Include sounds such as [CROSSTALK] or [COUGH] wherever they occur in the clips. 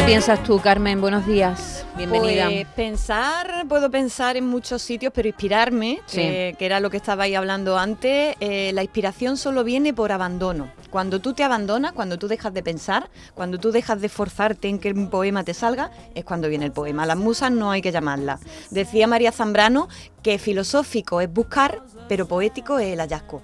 qué piensas tú, Carmen? Buenos días. Bienvenida. Pues pensar, puedo pensar en muchos sitios, pero inspirarme, Sí. que, que era lo que estabais hablando antes, eh, la inspiración solo viene por abandono. Cuando tú te abandonas, cuando tú dejas de pensar, cuando tú dejas de esforzarte en que un poema te salga, es cuando viene el poema. Las musas no hay que llamarlas. Decía María Zambrano que filosófico es buscar, pero poético es el hallazgo.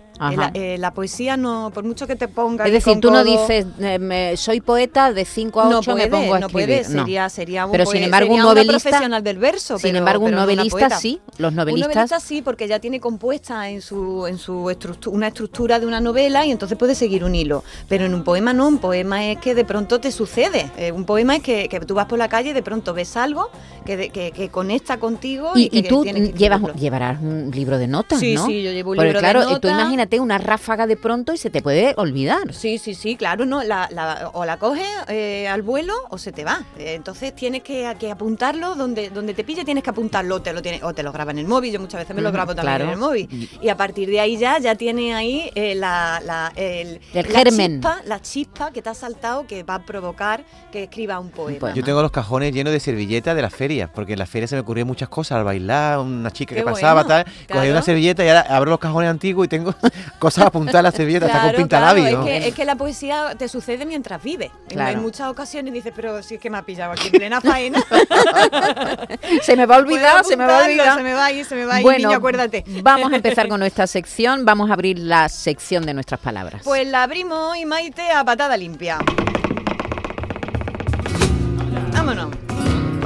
Eh, la poesía no, por mucho que te ponga es decir, tú no dices, eh, me- soy poeta, de 5 a 8 no me pongo a no escribir. puede, sería, sería un Pero poe- sin embargo, un sería novelista- profesional del verso. Sin pero- embargo, un no novelista sí, los Un novelistas... novelista sí, porque ya tiene compuesta en su, en su estructu- una estructura de una novela y entonces puede seguir un hilo. Pero en un poema no, un poema es que de pronto te sucede. Eh, un poema es que, que tú vas por la calle y de pronto ves algo que, de- que, que conecta contigo. Y, Y, y tú llevas, llevarás un libro de notas, Sí, ¿no? sí, yo llevo un Porque libro de claro, tú notas. imagínate una ráfaga de pronto y se te puede olvidar. Sí, sí, sí, claro, no, la, la- o la coges eh, al vuelo o se te va. Eh, entonces tienes que, que apuntarlo donde, donde te pille, tienes que apuntarlo, te lo tienes, o te lo graba en el móvil. Yo muchas veces me lo grabo también claro. en el móvil. Y a partir de ahí ya, ya tiene ahí eh, la, la, el, El la germen. chispa, la chispa que te ha saltado que va a provocar que escriba un poema. poema. Yo tengo los cajones llenos de servilletas de las ferias, porque en las ferias se me ocurrían muchas cosas, al bailar, una chica Qué que pasaba, bueno, tal, claro. cogía una servilleta y ahora abro los cajones antiguos y tengo [LAUGHS] cosas apuntadas en la servilleta, está con Claro, pintalabio. claro, es, que, es que la poesía te sucede mientras vives. En- Claro. En muchas ocasiones dices, pero si es que me ha pillado aquí en plena faena. [LAUGHS] Se me va a olvidar, se me va a olvidar. Se me va a ir, se me va a ir, Bueno, niño, acuérdate. vamos a empezar [LAUGHS] con nuestra sección. Vamos a abrir la sección de nuestras palabras. Pues la abrimos hoy, Maite, a patada limpia. Vámonos.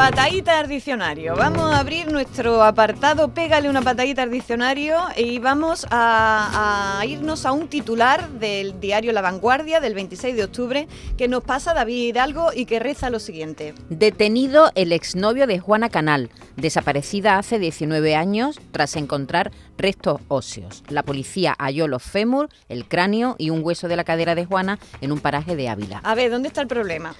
Pataditas al diccionario. Vamos a abrir nuestro apartado Pégale una patadita al diccionario y vamos a, a irnos a un titular del diario La Vanguardia del 26 de octubre que nos pasa David Hidalgo y que reza lo siguiente. Detenido el exnovio de Juana Canal, desaparecida hace 19 años tras encontrar restos óseos. La policía halló los fémur, el cráneo y un hueso de la cadera de Juana en un paraje de Ávila. A ver, ¿dónde está el problema?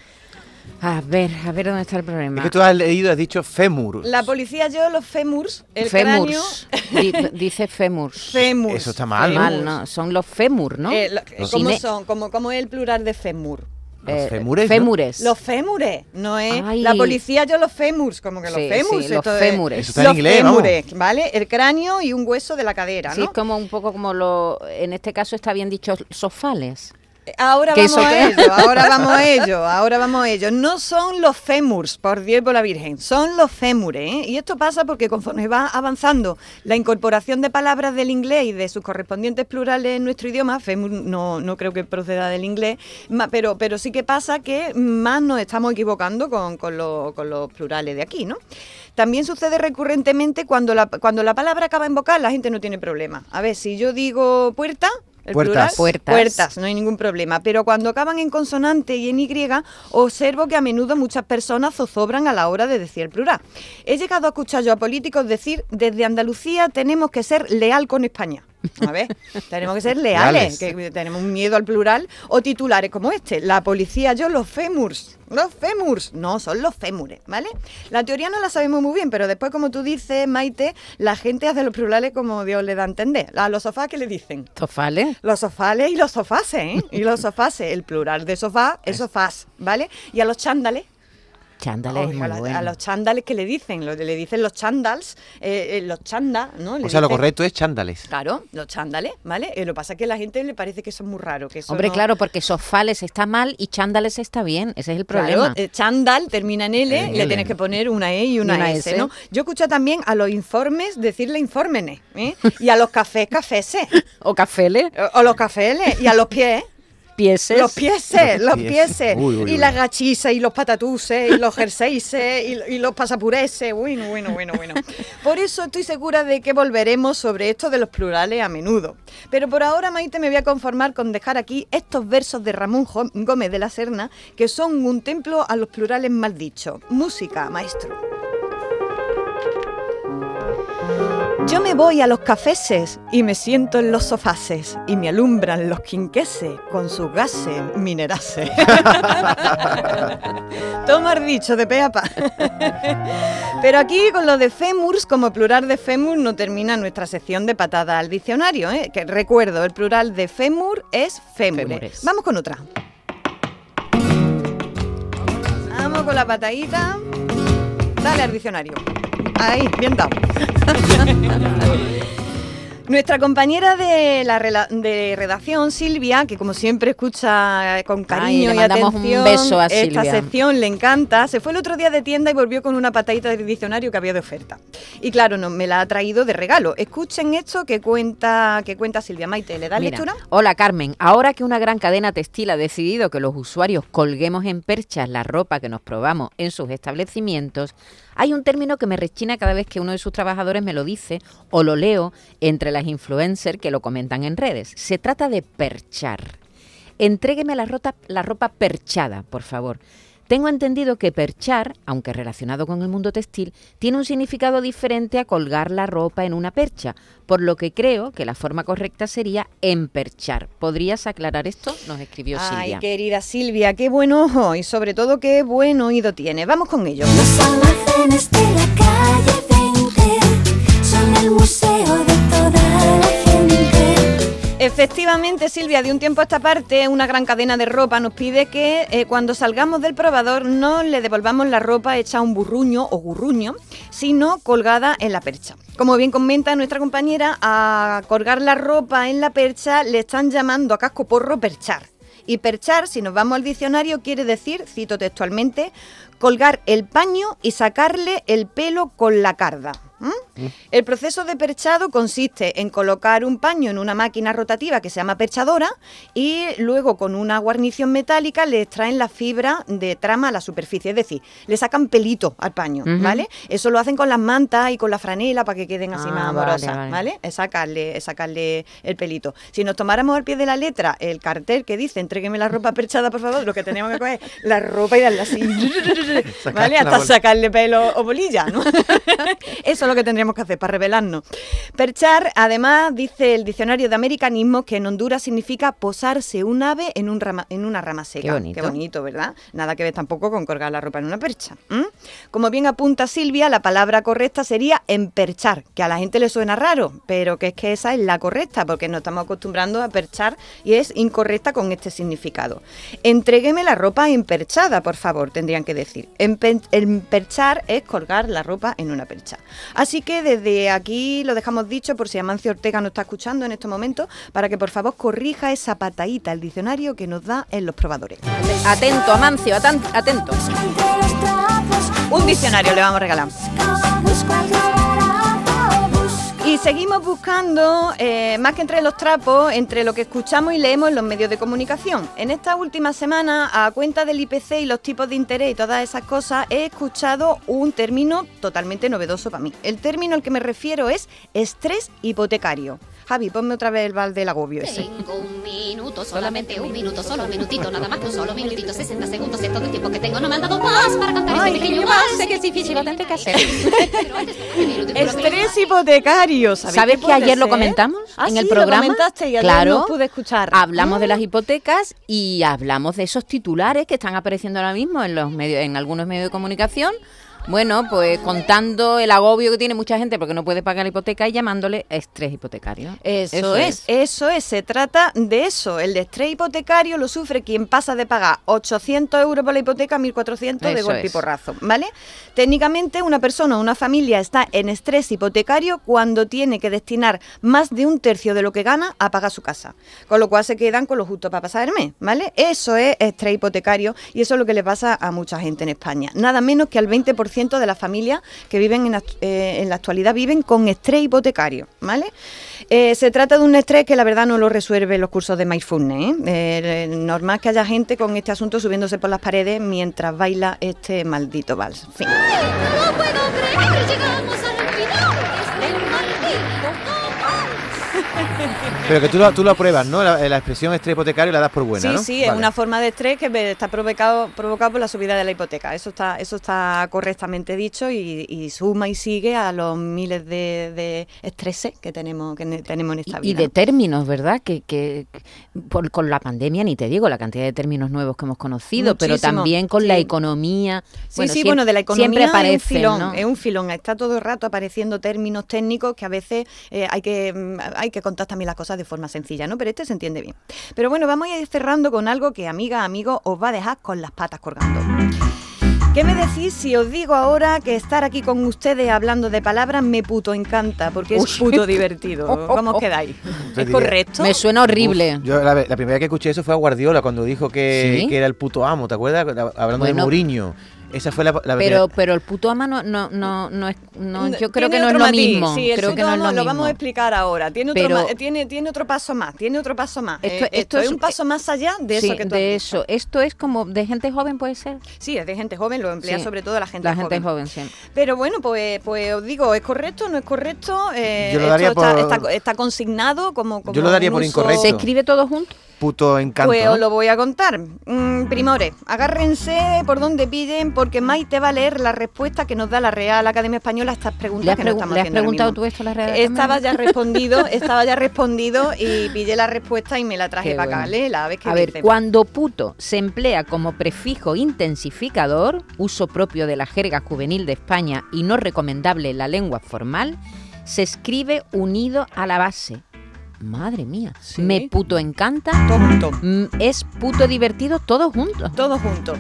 A ver, a ver dónde está el problema. Es que tú has leído, has dicho fémur. La policía halló los fémurs, el Fémurs. cráneo... Di- [LAUGHS] dice fémurs. Fémurs. Eso está mal, fémurs. Mal, ¿no? Son los fémur, ¿no? Eh, lo- Los- ¿Cómo Cine- son? ¿Cómo, cómo es el plural de fémur? Los Eh, fémures, ¿no? fémures. Los fémures, no es. Ay. La policía yo los fémurs, como que los Sí, fémurs. sí, los es- fémures. Eso está en los inglés, vamos. fémures, ¿vale? El cráneo y un hueso de la cadera, Sí, ¿no? es como un poco como lo... En este caso está bien dicho sofales. Ahora ¿Qué vamos a ello, ahora vamos a ello, ahora vamos a ello. No son los fémurs, por Dios y por la Virgen, son los fémures. ¿eh? Y esto pasa porque conforme va avanzando la incorporación de palabras del inglés y de sus correspondientes plurales en nuestro idioma, fémur no, no creo que proceda del inglés, pero, pero sí que pasa que más nos estamos equivocando con, con lo- con los plurales de aquí, ¿no? También sucede recurrentemente cuando la, cuando la palabra acaba en vocal, la gente no tiene problema. A ver, si yo digo puerta, Puertas. plural, Puertas. puertas, no hay ningún problema. Pero cuando acaban en consonante y en Y, observo que a menudo muchas personas zozobran a la hora de decir el plural. He llegado a escuchar yo a políticos decir, desde Andalucía tenemos que ser leal con España. A ver, tenemos que ser leales, Leales. que tenemos un miedo al plural, o titulares como este, la policía, yo, los fémurs, los fémurs, no, son los fémures, ¿vale? La teoría no la sabemos muy bien, pero después, como tú dices, Maite, la gente hace los plurales como Dios le da a entender. A los sofás, ¿qué le dicen? ¿Sofales? Los sofales y los sofases, ¿eh? Y los sofases. El plural de sofá es sofás, ¿vale? Y a los chándales. Chándales, oh, muy a, la- bueno. a los chándales que le dicen, lo, le dicen los chándals, eh, eh, los chanda, ¿no? Le O sea, lo correcto es chándales. Claro, los chándales, ¿vale? Eh, lo que pasa es que a la gente le parece que eso es muy raro. Que eso Hombre, no- claro, porque sofales está mal y chándales está bien. Ese es el Claro, problema. eh, chándal termina en L, En le L. tienes que poner una E y una, Y una S, S. ¿no? Yo escucho también a los informes decirle infórmenes, ¿eh? Y a los cafés, caféses. [LAUGHS] O cafeles, O, o los cafés, y a los pies, pieses. Los pieses, los pieses. pieses. Uy, uy, y uy. las gachises, y los patatuses, y los jerseyses, y, y los pasapureses. Bueno, bueno, bueno, bueno. Por eso estoy segura de que volveremos sobre esto de los plurales a menudo. Pero por ahora, Maite, me voy a conformar con dejar aquí estos versos de Ramón Jo- Gómez de la Serna, que son un templo a los plurales mal dichos. Música, maestro. Yo me voy a los cafeses y me siento en los sofases y me alumbran los quinqueses con sus gases minerases. [LAUGHS] Tomar dicho de pe a pa. Pero aquí con lo de fémurs, como plural de fémur, no termina nuestra sección de patada al diccionario. ¿eh? Que recuerdo, el plural de fémur es fémure. Fémures. Vamos con otra. Vamos con la patadita. Dale al diccionario. Ahí, bien dado. [LAUGHS] Nuestra compañera de la de redacción, Silvia, que como siempre escucha con cariño y atención beso a esta sección, le encanta, se fue el otro día de tienda y volvió con una patadita del diccionario que había de oferta. Y claro, no, me la ha traído de regalo. Escuchen esto que cuenta, que cuenta Silvia Maite. ¿Le da lectura? Hola Carmen, ahora que una gran cadena textil ha decidido que los usuarios colguemos en perchas la ropa que nos probamos en sus establecimientos, hay un término que me rechina cada vez que uno de sus trabajadores me lo dice o lo leo entre las influencers que lo comentan en redes. Se trata de perchar. Entrégueme la, la ropa perchada, por favor. Tengo entendido que perchar, aunque relacionado con el mundo textil, tiene un significado diferente a colgar la ropa en una percha, por lo que creo que la forma correcta sería emperchar. ¿Podrías aclarar esto? Nos escribió Silvia. Ay, querida Silvia, qué buen ojo y sobre todo qué buen oído tiene. Vamos con ello. Los almacenes de la calle 20 son el museo de toda la Efectivamente, Silvia, de un tiempo a esta parte, una gran cadena de ropa nos pide que eh, cuando salgamos del probador no le devolvamos la ropa hecha un burruño o gurruño, sino colgada en la percha. Como bien comenta nuestra compañera, a colgar la ropa en la percha le están llamando a casco porro perchar. Y perchar, si nos vamos al diccionario, quiere decir, cito textualmente, colgar el paño y sacarle el pelo con la carda. ¿Mm? El proceso de perchado consiste en colocar un paño en una máquina rotativa que se llama perchadora y luego con una guarnición metálica le extraen la fibra de trama a la superficie, es decir, le sacan pelito al paño, ¿vale? Eso lo hacen con las mantas y con la franela para que queden así ah, más amorosas, vale, Es sacarle, sacarle el pelito. Si nos tomáramos al pie de la letra el cartel que dice entrégueme la ropa perchada, por favor, lo que tenemos que coger es [LAUGHS] la ropa y darle así, ¿vale? Hasta sacarle pelo o bolilla, ¿no? [LAUGHS] Eso lo que tendríamos que hacer para revelarnos. Perchar, además, dice el diccionario de americanismo que en Honduras significa posarse un ave en, un rama, en una rama seca. Qué bonito. ¿verdad? Nada que ver tampoco con colgar la ropa en una percha. Como bien apunta Silvia, la palabra correcta sería emperchar, que a la gente le suena raro, pero que es que esa es la correcta, porque nos estamos acostumbrando a perchar y es incorrecta con este significado. Entrégueme la ropa emperchada, por favor, tendrían que decir. Emperchar es colgar la ropa en una percha. Así que desde aquí lo dejamos dicho por si Amancio Ortega no está escuchando en estos momentos, para que por favor corrija esa patadita al diccionario que nos da en los probadores. Atento, Amancio, atento. Un diccionario le vamos a regalar. Y seguimos buscando, eh, más que entre los trapos, entre lo que escuchamos y leemos en los medios de comunicación. En esta última semana, a cuenta del IPC y los tipos de interés y todas esas cosas, he escuchado un término totalmente novedoso para mí. El término al que me refiero es estrés hipotecario. Javi, ponme otra vez el bal del agobio ese. Tengo un minuto, solamente un minuto, solo un minutito, nada más que un solo minutito, 60 segundos es todo el tiempo que tengo. No me han dado más para cantar este pequeño más. Sé que es difícil, lo tendré que hacer. Estrés hipotecario. ¿Sabes que ayer lo comentamos ah, en el programa? Lo comentaste y claro, no pude escuchar. Hablamos de las ah. hipotecas y hablamos de esos titulares que están apareciendo ahora mismo en los medios, en algunos medios de comunicación bueno, pues contando el agobio que tiene mucha gente porque no puede pagar la hipoteca y llamándole estrés hipotecario. Eso, es, eso es, se trata de eso. El estrés hipotecario lo sufre quien pasa de pagar 800 euros por la hipoteca a 1.400 de golpe y porrazo, ¿vale? Técnicamente una persona o una familia está en estrés hipotecario cuando tiene que destinar más de un tercio de lo que gana a pagar su casa, con lo cual se quedan con lo justo para pasar el mes, ¿vale? Eso es estrés hipotecario y eso es lo que le pasa a mucha gente en España. Nada menos que al 20% de las familias que viven en, eh, en, la actualidad viven con estrés hipotecario, ¿vale? Eh, se trata de un estrés que la verdad no lo resuelve los cursos de mindfulness. ¿eh? normal que haya gente con este asunto subiéndose por las paredes mientras baila este maldito vals. No puedo creer, llegamos Pero que tú lo, tú lo apruebas, ¿no? La, expresión estrés hipotecario la das por buena, sí, ¿no? Sí, sí, es una forma de estrés que está provocado, provocado por la subida de la hipoteca. Eso está, eso está correctamente dicho y, suma y sigue a los miles de, de estreses que tenemos, que tenemos en esta vida. Y de términos, ¿verdad? Que, que por, con la pandemia, ni te digo, la cantidad de términos nuevos que hemos conocido, pero también con la economía. Sí, sí, bueno, de la economía siempre aparece, es un filón, es un filón. Está todo el rato apareciendo términos técnicos que a veces eh, hay que mm, hay que contar también las cosas de forma sencilla, ¿no? Pero este se entiende bien. Pero bueno, vamos a ir cerrando con algo que, amiga, amigo, os va a dejar con las patas colgando. ¿Qué me decís si os digo ahora que estar aquí con ustedes hablando de palabras me puto encanta? Porque es Uy. puto divertido. ¿Cómo os quedáis? ¿Es correcto? Me suena horrible. Uf, yo la, la primera vez que escuché eso fue a Guardiola cuando dijo que, ¿Sí? que era el puto amo, ¿te acuerdas? Hablando de. Mourinho. Esa fue la, la Pero, pero el puto ama no, no, no, no es, no, yo creo Tiene que no es lo matiz. mismo. Sí, el creo que no es lo mismo. lo vamos a explicar ahora. Tiene otro, Pero- ma- tiene, tiene otro paso más, tiene otro paso más. Esto- Eh, esto es es- un paso más allá de Sí, eso que tú has de dicho. eso. Esto es como de gente joven, puede ser. Sí, es de gente joven, lo emplea Sí. sobre todo la gente La joven. gente joven, sí. Pero bueno, pues, pues os digo, ¿es correcto no es correcto? Eh, Yo lo esto daría está, por- está- está consignado como, como Yo lo daría por incorrecto. ¿Se escribe todo junto? Puto encanto. Pues ¿no? os lo voy a contar. Mm, primores, agárrense por donde pillen, porque Maite va a leer la respuesta que nos da la Real Academia Española a estas preguntas ¿Le has, que nos estamos le has haciendo preguntado mismo. tú esto a la Real Estaba Academia? ya respondido, [LAUGHS] estaba ya respondido y pillé la respuesta y me la traje Qué para acá. bueno. Léela, a ver qué A ver, cuando puto se emplea como prefijo intensificador, uso propio de la jerga juvenil de España y no recomendable en la lengua formal, se escribe unido a la base. Madre mía, Sí. me puto encanta, Todo junto, mm, es puto divertido, todo junto. todo junto.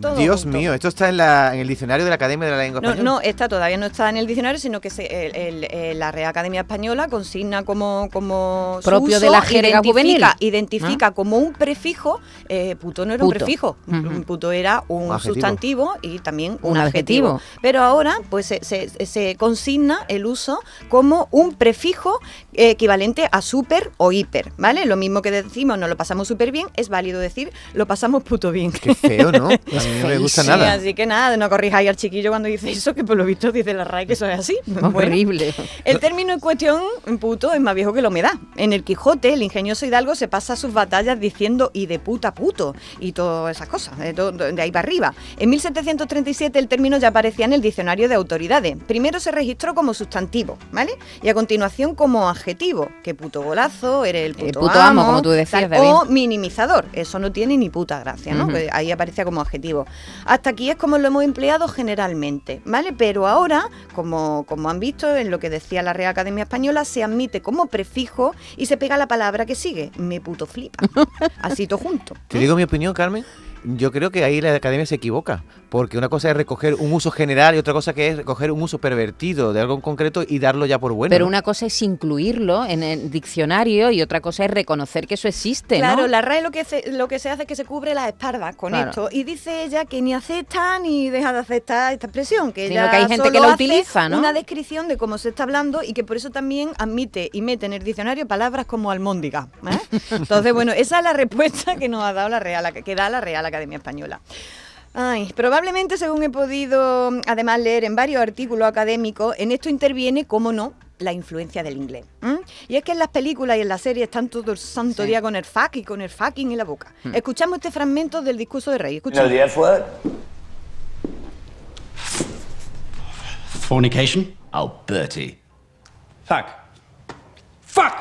todo Dios junto. mío, esto está en, la, en el diccionario de la Academia de la Lengua No, Española. no, esta todavía no está en el diccionario, sino que se- el- el- el- la Real Academia Española consigna como, como su Propio de la jerga identifica, juvenil. Identifica como un prefijo, eh, puto no era un prefijo, un puto era un, sustantivo y también un, Un adjetivo. adjetivo. Pero ahora pues se, se- se consigna el uso como un prefijo equivalente a super o hiper, ¿vale? Lo mismo que decimos, no lo pasamos súper bien, es válido decir, lo pasamos puto bien. Qué feo, ¿no? [LAUGHS] A mí no me gusta Sí, nada. así que nada, no corrijáis al chiquillo cuando dice eso, que por lo visto dice la RAE que eso es así. [LAUGHS] Bueno, Horrible. el término en cuestión, puto, es más viejo que la humedad. En el Quijote, el ingenioso Hidalgo se pasa sus batallas diciendo y de puta puto y todas esas cosas, de, to- de ahí para arriba. En 1737 el término ya aparecía en el diccionario de autoridades. Primero se registró como sustantivo, ¿vale? Y a continuación como adjetivo, que puto golazo, eres el puto, El puto amo, como tú decías, tal, David. O minimizador, eso no tiene ni puta gracia, ¿no? Pues ahí aparecía como adjetivo. Hasta aquí es como lo hemos empleado generalmente, ¿vale? Pero ahora, como, como han visto en lo que decía la Real Academia Española, se admite como prefijo y se pega la palabra que sigue, me puto flipa. [LAUGHS] Así todo junto. Te digo mi opinión, Carmen. Yo creo que ahí la academia se equivoca, porque una cosa es recoger un uso general y otra cosa que es recoger un uso pervertido de algo en concreto y darlo ya por bueno. Pero ¿no? una cosa es incluirlo en el diccionario y otra cosa es reconocer que eso existe, Claro, ¿no? la RAE lo que, se- lo que se hace es que se cubre las espaldas con Claro. esto y dice ella que ni acepta ni deja de aceptar esta expresión, que Sino ella que hay gente solo que lo hace utiliza, ¿no? Una descripción de cómo se está hablando y que por eso también admite y mete en el diccionario palabras como almóndiga. ¿eh? [LAUGHS] Entonces, bueno, esa es la respuesta que nos ha dado la Real, que da la Real Academia Española. Ay, probablemente, según he podido además leer en varios artículos académicos, en esto interviene, cómo no, la influencia del inglés. ¿m? Y es que en las películas y en las series están todo el santo Sí. día con el fuck y con el fucking en la boca. Hmm. Escuchamos este fragmento del discurso de Rey. You know Escuchamos. the F word? Fornication? Oh, Bertie. Fuck. Fuck!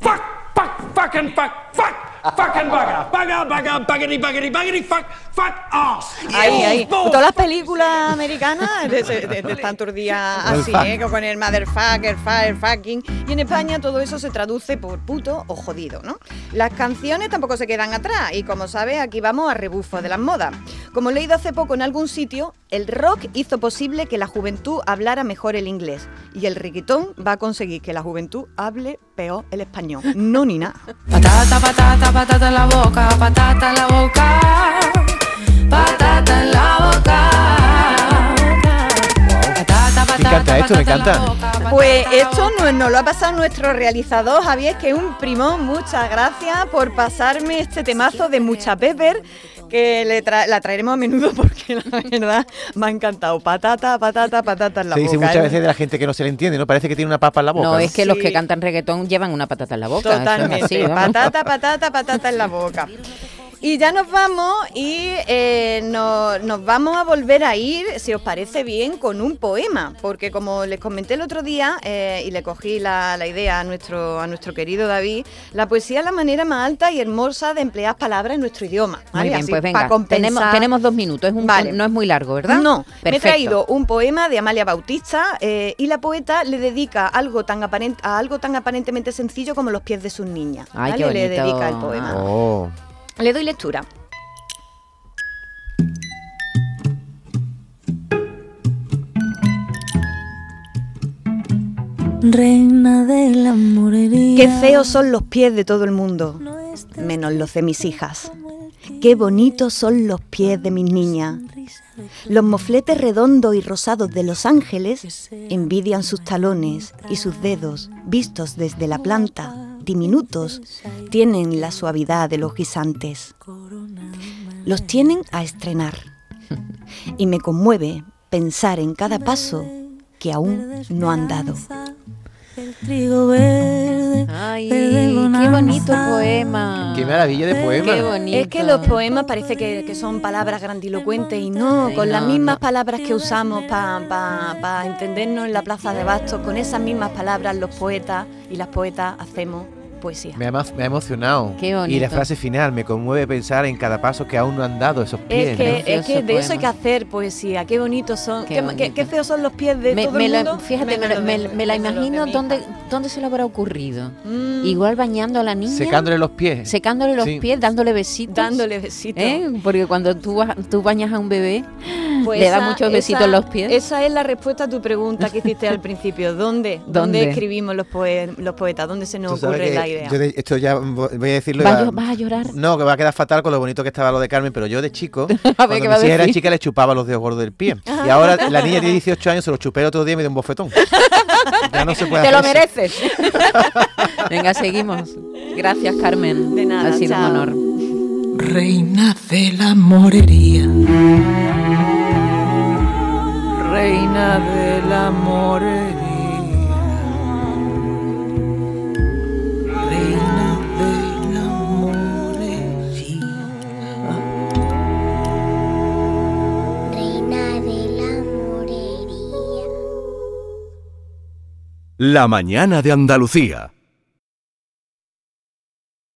Fuck! Fuck! Fucking fuck! Fuck! Fucking bugger! Bugger! Bugger! Buggity! Buggity! Buggity! Fuck! Fuck! Ass! Ahí, ahí. Todas las películas americanas de, de- de- de- están el así. ¿eh? con el motherfucker, fire, fucking. Y en España todo eso se traduce por puto o jodido, ¿no? Las canciones tampoco se quedan atrás y como sabes, aquí vamos a rebufo de las modas. Como he leído hace poco en algún sitio, el rock hizo posible que la juventud hablara mejor el inglés y el reggaetón va a conseguir que la juventud hable peor el español. No ni nada. Patata, patata, patata en la boca, patata en la boca, patata en la boca. Patata, patata, encanta esto, me patata en la encanta. Pues esto nos, nos lo ha pasado nuestro realizador Javier, que es un primón. Muchas gracias por pasarme este temazo de Mucha Pepper, que le tra- la traeremos a menudo [LAUGHS] porque la verdad me ha encantado. Patata, patata, patata en la Se dice boca. muchas ¿eh? veces de la gente que no se le entiende, ¿no? Parece que tiene una papa en la boca. No, es que los que cantan reggaetón llevan una patata en la boca. Totalmente. así, patata, patata, patata en la boca. Y ya nos vamos y eh, nos, nos vamos a volver a ir, si os parece bien, con un poema. Porque como les comenté el otro día, eh, y le cogí la, la idea a nuestro, a nuestro querido David, la poesía es la manera más alta y hermosa de emplear palabras en nuestro idioma. Muy ¿vale? bien, Así, pues venga. Tenemos, tenemos dos minutos, es un, Vale. no es muy largo, ¿verdad? No, me he Perfecto. traído un poema de Amalia Bautista eh, y la poeta le dedica algo tan aparent- a algo tan aparentemente sencillo como los pies de sus niñas. Ay, qué. Le dedica el poema. Oh. Le doy lectura. Reina de la morería. Qué feos son los pies de todo el mundo, menos los de mis hijas. Qué bonitos son los pies de mis niñas. Los mofletes redondos y rosados de Los Ángeles envidian sus talones y sus dedos, vistos desde la planta, diminutos, tienen la suavidad de los guisantes. Los tienen a estrenar. Y me conmueve pensar en cada paso que aún no han dado. El trigo verde. Ay, qué bonito poema. Qué maravilla de poema. Qué bonito. Es que los poemas parece que, que son palabras grandilocuentes y no, Ay, con las mismas no. palabras que usamos para entendernos en la plaza de bastos, con esas mismas palabras los poetas y las poetas hacemos poesía. Me ha, me ha emocionado. Qué Y la bonito. frase final me conmueve pensar en cada paso que aún no han dado esos pies. Es que, ¿no? es que de eso hay que hacer poesía. Qué bonitos son. Qué Qué, bonito. qué- qué feos son los pies de Me, todo me el la- mundo. fíjate, me, la imagino dónde, dónde se le habrá ocurrido. Mm, Igual bañando a la niña, Secándole los pies. secándole los Sí. pies, dándole besitos. dándole besitos. ¿eh? Porque cuando tú, vas- tú bañas a un bebé, Pues le da esa- muchos besitos esa- en los pies. Esa es la respuesta a tu pregunta que hiciste al principio. ¿Dónde? [LAUGHS] ¿Dónde, ¿Dónde? escribimos los, poe- los poetas? ¿Dónde se nos ocurre la idea? yo de- esto ya voy a decirlo. ¿Vas, ya- a- vas a llorar? No, que va a quedar fatal con lo bonito que estaba lo de Carmen, pero yo de chico, [LAUGHS] cuando ¿qué va a eran decir? chicas, les chupaba los dedos gordos del pie. [LAUGHS] Y ahora la niña tiene 18 años, se los chupé el otro día y me dio un bofetón. Ya no se puede Te lo hacer mereces. Venga, seguimos. Gracias, Carmen. De nada, Ha sido chao. un honor. Reina de la morería. Reina de la morería. Reina de la morería. Reina de la morería. La mañana de Andalucía.